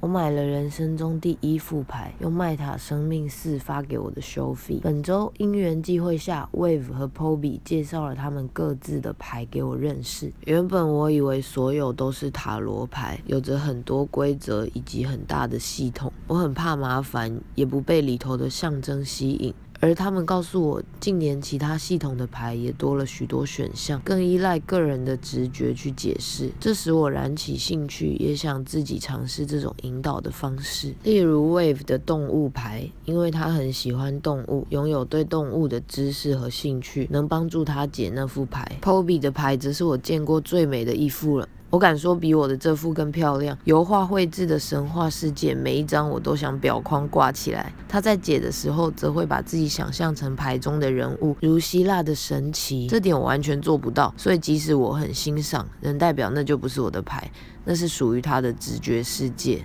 我买了人生中第一副牌，用麦塔生命四发给我的收费。本周因缘际会下，Wave 和 Poby 介绍了他们各自的牌给我认识。原本我以为所有都是塔罗牌，有着很多规则以及很大的系统，我很怕麻烦，也不被里头的象征吸引。而他们告诉我，近年其他系统的牌也多了许多选项，更依赖个人的直觉去解释。这使我燃起兴趣，也想自己尝试这种引导的方式。例如 Wave 的动物牌，因为他很喜欢动物，拥有对动物的知识和兴趣，能帮助他解那副牌。Poby 的牌则是我见过最美的一副了。我敢说比我的这幅更漂亮。油画绘制的神话世界，每一张我都想表框挂起来。他在解的时候，则会把自己想象成牌中的人物，如希腊的神奇。这点我完全做不到，所以即使我很欣赏，仍代表那就不是我的牌，那是属于他的直觉世界。